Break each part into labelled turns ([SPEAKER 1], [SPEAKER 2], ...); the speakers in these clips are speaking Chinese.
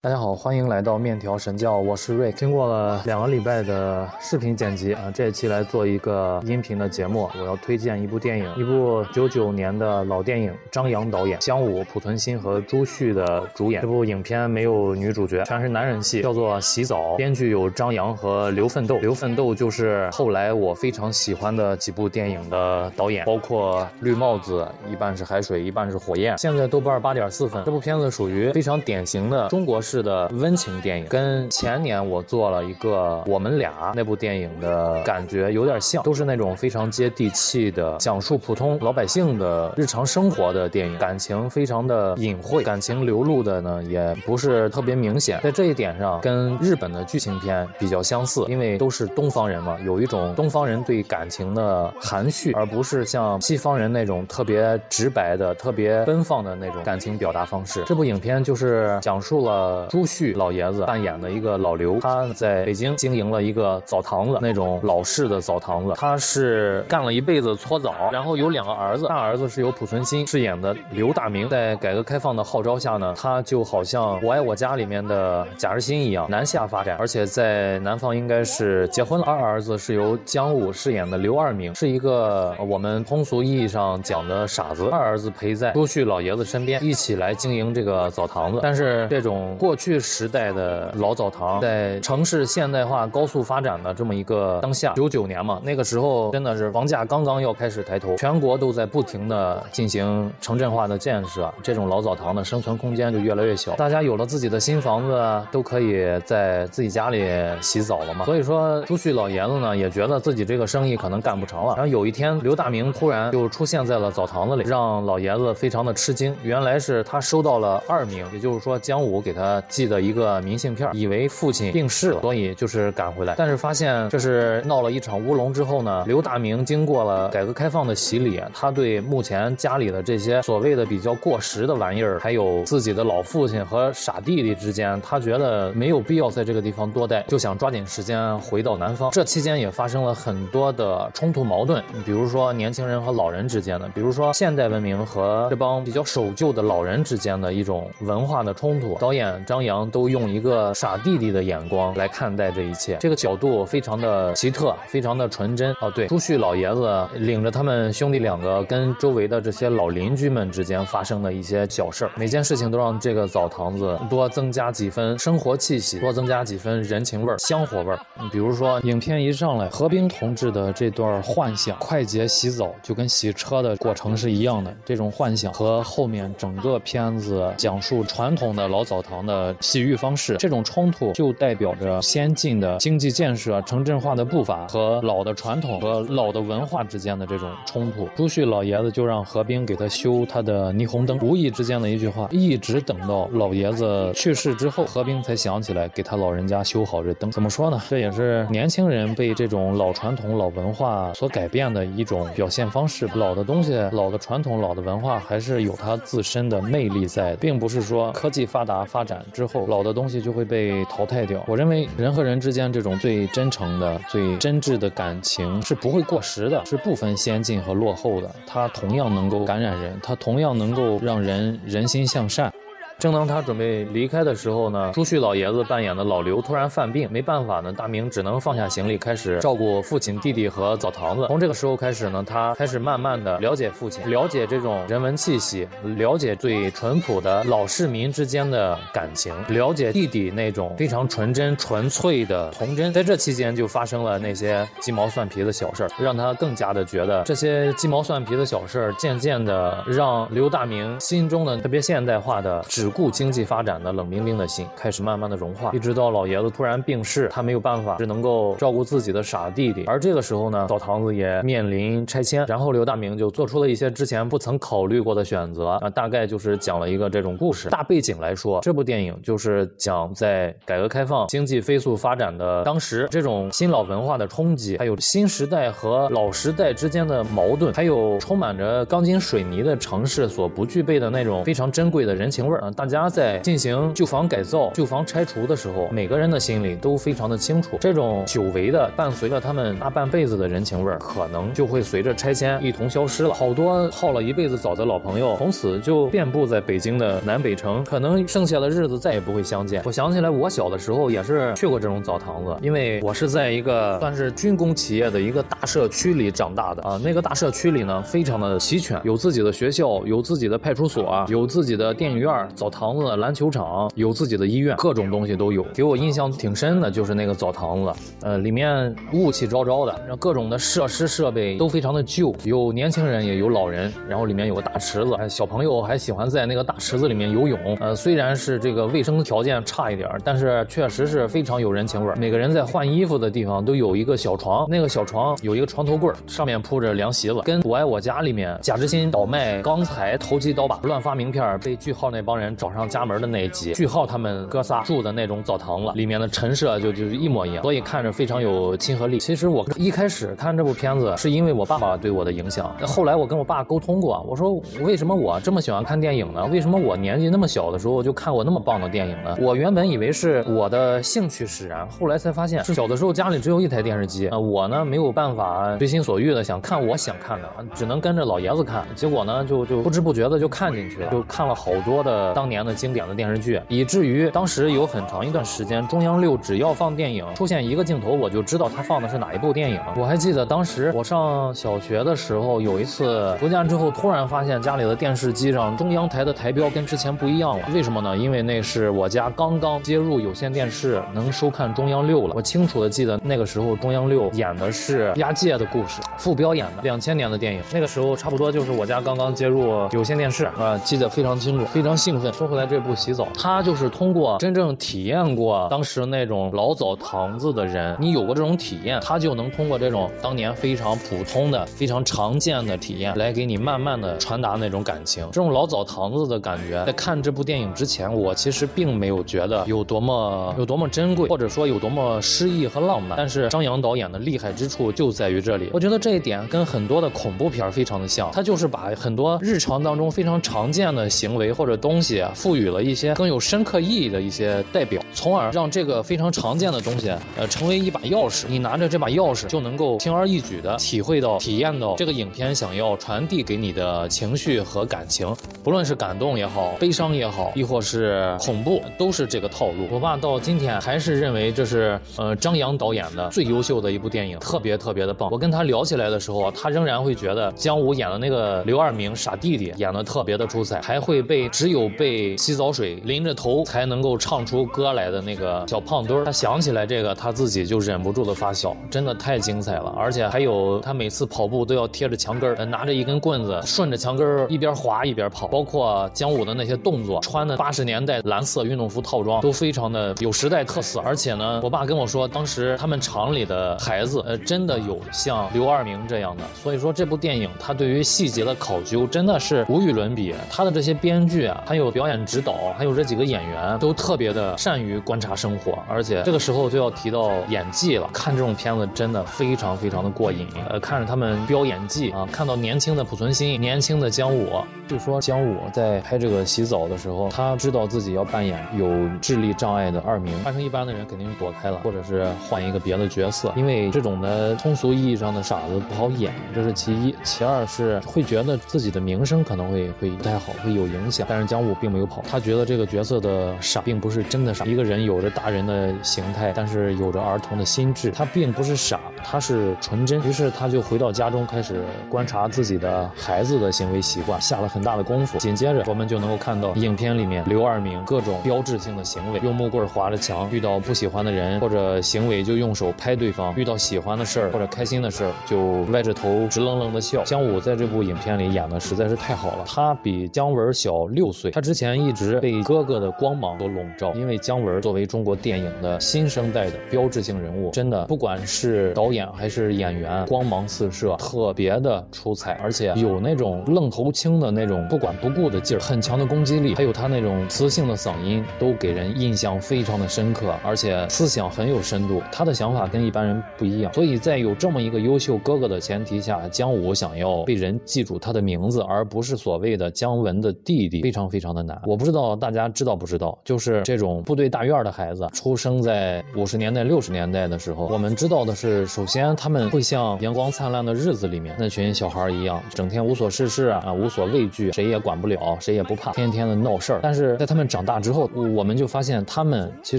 [SPEAKER 1] 大家好，欢迎来到面条神教，我是瑞。经过了两个礼拜的视频剪辑啊，这一期来做一个音频的节目。我要推荐一部电影，一部九九年的老电影，张扬导演，姜武、濮存昕和朱旭的主演。这部影片没有女主角，全是男人戏，叫做《洗澡》。编剧有张扬和刘奋斗。刘奋斗就是后来我非常喜欢的几部电影的导演，包括《绿帽子》，一半是海水，一半是火焰。现在豆瓣八点四分。这部片子属于非常典型的中国式式。的温情电影，跟前年我做了一个我们俩那部电影的感觉有点像，都是那种非常接地气的，讲述普通老百姓的日常生活的电影，感情非常的隐晦，感情流露的呢也不是特别明显，在这一点上跟日本的剧情片比较相似，因为都是东方人嘛，有一种东方人对感情的含蓄，而不是像西方人那种特别直白的、特别奔放的那种感情表达方式。这部影片就是讲述了。朱旭老爷子扮演的一个老刘，他在北京经营了一个澡堂子，那种老式的澡堂子。他是干了一辈子搓澡，然后有两个儿子，大儿子是由濮存昕饰演的刘大明。在改革开放的号召下呢，他就好像《我爱我家》里面的贾日新一样，南下发展，而且在南方应该是结婚了。二儿子是由姜武饰演的刘二明，是一个我们通俗意义上讲的傻子。二儿子陪在朱旭老爷子身边，一起来经营这个澡堂子。但是这种过过去时代的老澡堂，在城市现代化高速发展的这么一个当下，九九年嘛，那个时候真的是房价刚刚要开始抬头，全国都在不停的进行城镇化的建设，这种老澡堂的生存空间就越来越小。大家有了自己的新房子，都可以在自己家里洗澡了嘛。所以说，朱旭老爷子呢，也觉得自己这个生意可能干不成了。然后有一天，刘大明突然就出现在了澡堂子里，让老爷子非常的吃惊。原来是他收到了二名，也就是说姜武给他。寄的一个明信片，以为父亲病逝了，所以就是赶回来。但是发现这是闹了一场乌龙之后呢，刘大明经过了改革开放的洗礼，他对目前家里的这些所谓的比较过时的玩意儿，还有自己的老父亲和傻弟弟之间，他觉得没有必要在这个地方多待，就想抓紧时间回到南方。这期间也发生了很多的冲突矛盾，比如说年轻人和老人之间的，比如说现代文明和这帮比较守旧的老人之间的一种文化的冲突。导演张。扬都用一个傻弟弟的眼光来看待这一切，这个角度非常的奇特，非常的纯真。哦，对，朱旭老爷子领着他们兄弟两个跟周围的这些老邻居们之间发生的一些小事儿，每件事情都让这个澡堂子多增加几分生活气息，多增加几分人情味儿、香火味儿。比如说，影片一上来，何冰同志的这段幻想，快捷洗澡就跟洗车的过程是一样的，这种幻想和后面整个片子讲述传统的老澡堂的。呃洗浴方式这种冲突，就代表着先进的经济建设、城镇化的步伐和老的传统和老的文化之间的这种冲突。朱旭老爷子就让何冰给他修他的霓虹灯，无意之间的一句话，一直等到老爷子去世之后，何冰才想起来给他老人家修好这灯。怎么说呢？这也是年轻人被这种老传统、老文化所改变的一种表现方式。老的东西、老的传统、老的文化，还是有它自身的魅力在，并不是说科技发达发展。之后，老的东西就会被淘汰掉。我认为人和人之间这种最真诚的、最真挚的感情是不会过时的，是不分先进和落后的。它同样能够感染人，它同样能够让人人心向善。正当他准备离开的时候呢，朱旭老爷子扮演的老刘突然犯病，没办法呢，大明只能放下行李，开始照顾父亲、弟弟和澡堂子。从这个时候开始呢，他开始慢慢的了解父亲，了解这种人文气息，了解最淳朴的老市民之间的感情，了解弟弟那种非常纯真、纯粹的童真。在这期间，就发生了那些鸡毛蒜皮的小事儿，让他更加的觉得这些鸡毛蒜皮的小事儿，渐渐的让刘大明心中的特别现代化的只。顾经济发展的冷冰冰的心开始慢慢的融化，一直到老爷子突然病逝，他没有办法，只能够照顾自己的傻弟弟。而这个时候呢，澡堂子也面临拆迁，然后刘大明就做出了一些之前不曾考虑过的选择啊，大概就是讲了一个这种故事。大背景来说，这部电影就是讲在改革开放经济飞速发展的当时，这种新老文化的冲击，还有新时代和老时代之间的矛盾，还有充满着钢筋水泥的城市所不具备的那种非常珍贵的人情味儿啊。大家在进行旧房改造、旧房拆除的时候，每个人的心里都非常的清楚，这种久违的伴随着他们大半辈子的人情味儿，可能就会随着拆迁一同消失了。好多耗了一辈子澡的老朋友，从此就遍布在北京的南北城，可能剩下的日子再也不会相见。我想起来，我小的时候也是去过这种澡堂子，因为我是在一个算是军工企业的一个大社区里长大的啊。那个大社区里呢，非常的齐全，有自己的学校，有自己的派出所，有自己的电影院、澡澡堂子、篮球场，有自己的医院，各种东西都有。给我印象挺深的就是那个澡堂子，呃，里面雾气昭昭的，然后各种的设施设备都非常的旧，有年轻人也有老人，然后里面有个大池子，小朋友还喜欢在那个大池子里面游泳。呃，虽然是这个卫生条件差一点，但是确实是非常有人情味。每个人在换衣服的地方都有一个小床，那个小床有一个床头柜，上面铺着凉席子，跟我爱我家里面贾志新倒卖钢材、投机倒把、乱发名片被句号那帮人找上家门的那一集，句号他们哥仨住的那种澡堂子里面的陈设就就是一模一样，所以看着非常有亲和力。其实我一开始看这部片子是因为我爸爸对我的影响，后来我跟我爸沟通过，我说为什么我这么喜欢看电影呢？为什么我年纪那么小的时候就看过那么棒的电影呢？我原本以为是我的兴趣使然，后来才发现是小的时候家里只有一台电视机，呃，我呢没有办法随心所欲的想看我想看的，只能跟着老爷子看，结果呢就就不知不觉的就看进去了，就看了好多的当年的经典的电视剧，以至于当时有很长一段时间，中央六只要放电影出现一个镜头，我就知道他放的是哪一部电影。我还记得当时我上小学的时候，有一次回家之后，突然发现家里的电视机上中央台的台标跟之前不一样了。为什么呢？因为那是我家刚刚接入有线电视，能收看中央六了。我清楚的记得那个时候中央六演的是押解的故事，傅彪演的两千年的电影。那个时候差不多就是我家刚刚接入有线电视啊，记得非常清楚，非常兴奋。说回来这部洗澡，它就是通过真正体验过当时那种老澡堂子的人，你有过这种体验，他就能通过这种当年非常普通的、非常常见的体验，来给你慢慢的传达那种感情。这种老澡堂子的感觉，在看这部电影之前，我其实并没有觉得有多么有多么珍贵，或者说有多么诗意和浪漫。但是张扬导演的厉害之处就在于这里，我觉得这一点跟很多的恐怖片非常的像，他就是把很多日常当中非常常见的行为或者东西，赋予了一些更有深刻意义的一些代表，从而让这个非常常见的东西，呃，成为一把钥匙。你拿着这把钥匙，就能够轻而易举的体会到、体验到这个影片想要传递给你的情绪和感情，不论是感动也好，悲伤也好，亦或是恐怖，都是这个套路。我爸到今天还是认为这是呃张扬导演的最优秀的一部电影，特别特别的棒。我跟他聊起来的时候，他仍然会觉得姜武演的那个刘二明傻弟弟演的特别的出彩，还会被只有被被洗澡水淋着头才能够唱出歌来的那个小胖墩儿。他想起来这个，他自己就忍不住的发笑，真的太精彩了。而且还有他每次跑步都要贴着墙根儿，拿着一根棍子顺着墙根儿一边滑一边跑，包括姜武的那些动作，穿的八十年代蓝色运动服套装都非常的有时代特色。而且呢，我爸跟我说，当时他们厂里的孩子，呃，真的有像刘二明这样的。所以说这部电影他对于细节的考究真的是无与伦比。他的这些编剧啊，还有表演指导，还有这几个演员都特别的善于观察生活。而且这个时候就要提到演技了，看这种片子真的非常非常的过瘾。呃，看着他们飙演技啊，看到年轻的濮存昕，年轻的姜武。据说姜武在拍这个洗澡的时候，他知道自己要扮演有智力障碍的二明，换成一般的人肯定躲开了，或者是换一个别的角色，因为这种的通俗意义上的傻子不好演，这是其一。其二是会觉得自己的名声可能会会不太好，会有影响。但是姜武并没有跑，他觉得这个角色的傻并不是真的傻，一个人有着大人的形态，但是有着儿童的心智，他并不是傻，他是纯真。于是他就回到家中，开始观察自己的孩子的行为习惯，下了很。大的功夫，紧接着我们就能够看到影片里面刘二明各种标志性的行为，用木棍划着墙，遇到不喜欢的人或者行为就用手拍对方，遇到喜欢的事儿或者开心的事儿就歪着头直愣愣的笑。姜武在这部影片里演的实在是太好了，他比姜文小六岁，他之前一直被哥哥的光芒所笼罩，因为姜文作为中国电影的新生代的标志性人物，真的不管是导演还是演员，光芒四射，特别的出彩，而且有那种愣头青的那。种不管不顾的劲儿，很强的攻击力，还有他那种磁性的嗓音，都给人印象非常的深刻，而且思想很有深度。他的想法跟一般人不一样，所以在有这么一个优秀哥哥的前提下，姜武想要被人记住他的名字，而不是所谓的姜文的弟弟，非常非常的难。我不知道大家知道不知道，就是这种部队大院的孩子，出生在五十年代、六十年代的时候，我们知道的是，首先他们会像《阳光灿烂的日子》里面那群小孩一样，整天无所事事啊，无所畏惧，谁也管不了，谁也不怕，天天的闹事儿。但是在他们长大之后，我们就发现他们其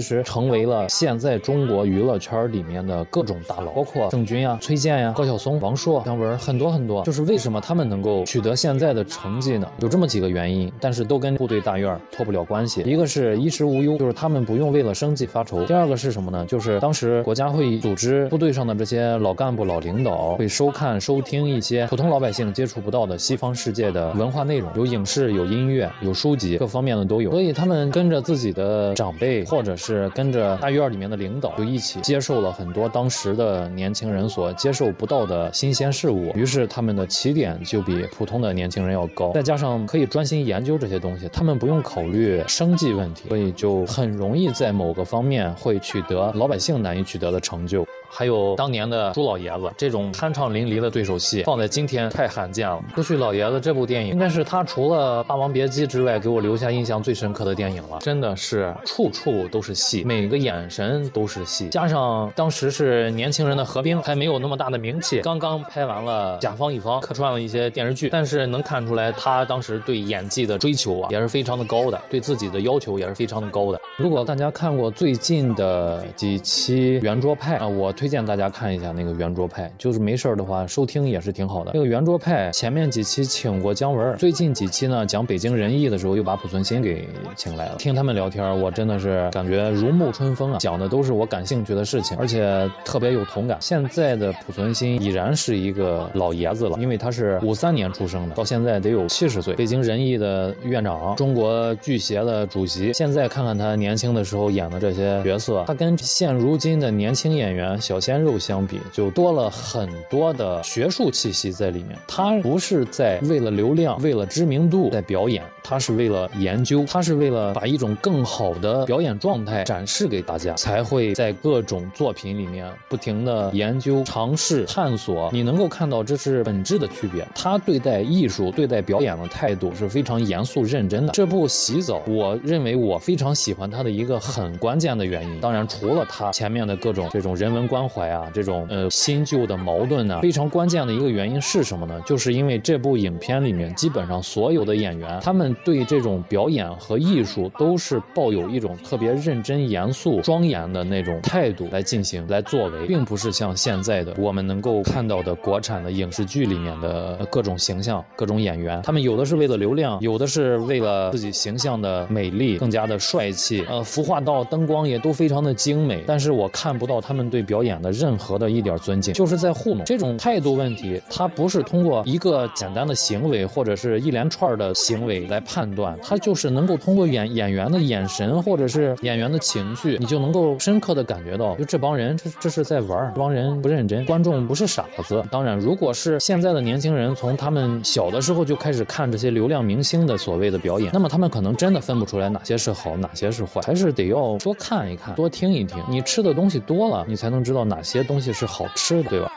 [SPEAKER 1] 实成为了现在中国娱乐圈里面的各种大佬，包括郑钧呀、崔健呀、高晓松、王朔、姜文，很多很多。就是为什么他们能够取得现在的成绩呢？有这么几个原因，但是都跟部队大院脱不了关系。一个是衣食无忧，就是他们不用为了生计发愁；第二个是什么呢？就是当时国家会组织部队上的这些老干部、老领导会收看、收听一些普通老百姓接触不到的西方世界的文化内容，有影视、有音乐、有书籍，各方面的都有。所以他们跟着自己的长辈，或者是跟着大院里面的领导，就一起接受了很多当时的年轻人所接受不到的新鲜事物。于是他们的起点就比普通的年轻人要高，再加上可以专心研究这些东西，他们不用考虑生计问题，所以就很容易在某个方面会取得老百姓难以取得的成就。还有当年的朱老爷子这种酣畅淋漓的对手戏，放在今天太罕见了。朱旭老爷子这部电影，应该是他除了《霸王别姬》之外，给我留下印象最深刻的电影了。真的是处处都是戏，每个眼神都是戏。加上当时是年轻人的何冰还没有那么大的名气，刚刚拍完了《甲方乙方》，客串了一些电视剧，但是能看出来他当时对演技的追求啊，也是非常的高的，对自己的要求也是非常的高的。如果大家看过最近的几期《圆桌派》啊，我。推荐大家看一下那个圆桌派，就是没事儿的话收听也是挺好的。那个圆桌派前面几期请过姜文，最近几期呢讲北京人艺的时候又把濮存昕给请来了。听他们聊天，我真的是感觉如沐春风啊，讲的都是我感兴趣的事情，而且特别有同感。现在的濮存昕已然是一个老爷子了，因为他是五三年出生的，到现在得有七十岁。北京人艺的院长，中国剧协的主席。现在看看他年轻的时候演的这些角色，他跟现如今的年轻演员。小鲜肉相比，就多了很多的学术气息在里面。他不是在为了流量、为了知名度在表演，他是为了研究，他是为了把一种更好的表演状态展示给大家，才会在各种作品里面不停的研究、尝试、探索。你能够看到这是本质的区别。他对待艺术、对待表演的态度是非常严肃认真的。这部《洗澡》，我认为我非常喜欢他的一个很关键的原因，当然除了他前面的各种这种人文关。关怀啊，这种呃新旧的矛盾呢，非常关键的一个原因是什么呢？就是因为这部影片里面基本上所有的演员，他们对这种表演和艺术都是抱有一种特别认真、严肃、庄严的那种态度来进行、来作为，并不是像现在的我们能够看到的国产的影视剧里面的各种形象、各种演员，他们有的是为了流量，有的是为了自己形象的美丽更加的帅气，呃，服化道、灯光也都非常的精美，但是我看不到他们对表演。演的任何的一点尊敬，就是在糊弄。这种态度问题，它不是通过一个简单的行为或者是一连串的行为来判断，它就是能够通过演演员的眼神或者是演员的情绪，你就能够深刻的感觉到，就这帮人这这是在玩，这帮人不认真，观众不是傻子。当然，如果是现在的年轻人从他们小的时候就开始看这些流量明星的所谓的表演，那么他们可能真的分不出来哪些是好，哪些是坏，还是得要多看一看，多听一听。你吃的东西多了，你才能知道。哪些东西是好吃的，对吧？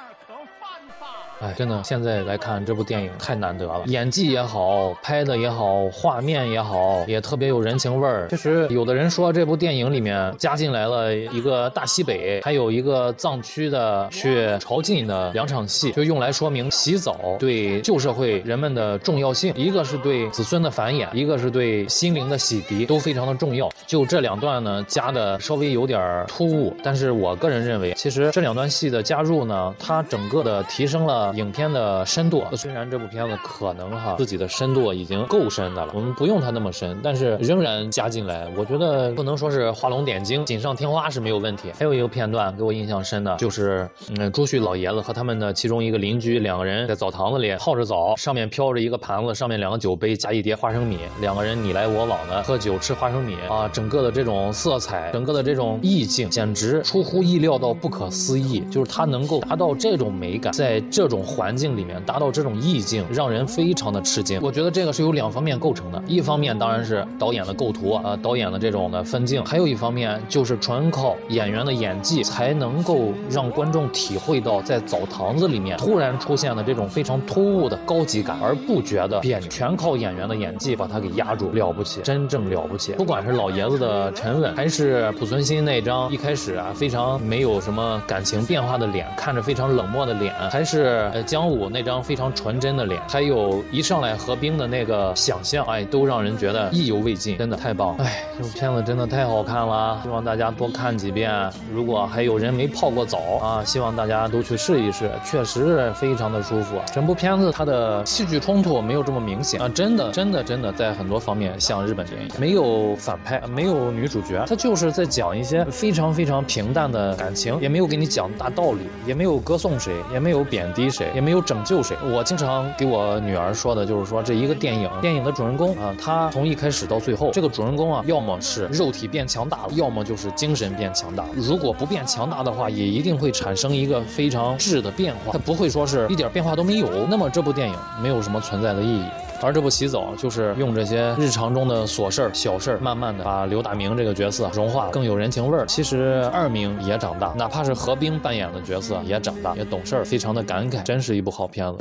[SPEAKER 1] 哎，真的，现在来看这部电影太难得了，演技也好，拍的也好，画面也好，也特别有人情味儿。其实有的人说这部电影里面加进来了一个大西北，还有一个藏区的去朝觐的两场戏，就用来说明洗澡对旧社会人们的重要性。一个是对子孙的繁衍，一个是对心灵的洗涤，都非常的重要。就这两段呢，加的稍微有点突兀，但是我个人认为，其实这两段戏的加入呢，它整个的提升了。影片的深度，虽然这部片子可能哈自己的深度已经够深的了，我们不用它那么深，但是仍然加进来，我觉得不能说是画龙点睛、锦上添花是没有问题。还有一个片段给我印象深的就是，嗯，朱旭老爷子和他们的其中一个邻居两个人在澡堂子里泡着澡，上面飘着一个盘子，上面两个酒杯加一碟花生米，两个人你来我往的喝酒吃花生米啊，整个的这种色彩，整个的这种意境，简直出乎意料到不可思议，就是它能够达到这种美感，在这种。环境里面，达到这种意境，让人非常的吃惊。我觉得这个是由两方面构成的，一方面当然是导演的构图啊，导演的这种的分镜，还有一方面就是纯靠演员的演技才能够让观众体会到在澡堂子里面突然出现的这种非常突兀的高级感，而不觉得别扭。全靠演员的演技把他给压住，了不起，真正了不起。不管是老爷子的沉稳，还是濮存昕那张一开始啊非常没有什么感情变化的脸，看着非常冷漠的脸，还是呃姜武那张非常纯真的脸，还有一上来何冰的那个想象，哎，都让人觉得意犹未尽，真的太棒了。哎，这部片子真的太好看了，希望大家多看几遍。如果还有人没泡过澡啊，希望大家都去试一试，确实非常的舒服。整部片子它的戏剧冲突没有这么明显啊，真的真的真的在很多方面像日本电影，没有反派，没有女主角，他就是在讲一些非常非常平淡的感情，也没有给你讲大道理，也没有歌颂谁，也没有贬低谁，也没有拯救谁。我经常给我女儿说的就是说，这一个电影，电影的主人公啊，他从一开始到最后，这个主人公啊，要么是肉体变强大了，要么就是精神变强大。如果不变强大的话，也一定会产生一个非常质的变化，他不会说是一点变化都没有。那么这部电影没有什么存在的意义。而这部洗澡就是用这些日常中的琐事儿、小事儿，慢慢的把刘大明这个角色融化，更有人情味儿。其实二明也长大，哪怕是何冰扮演的角色也长大，也懂事儿，非常的感慨，真是一部好片子。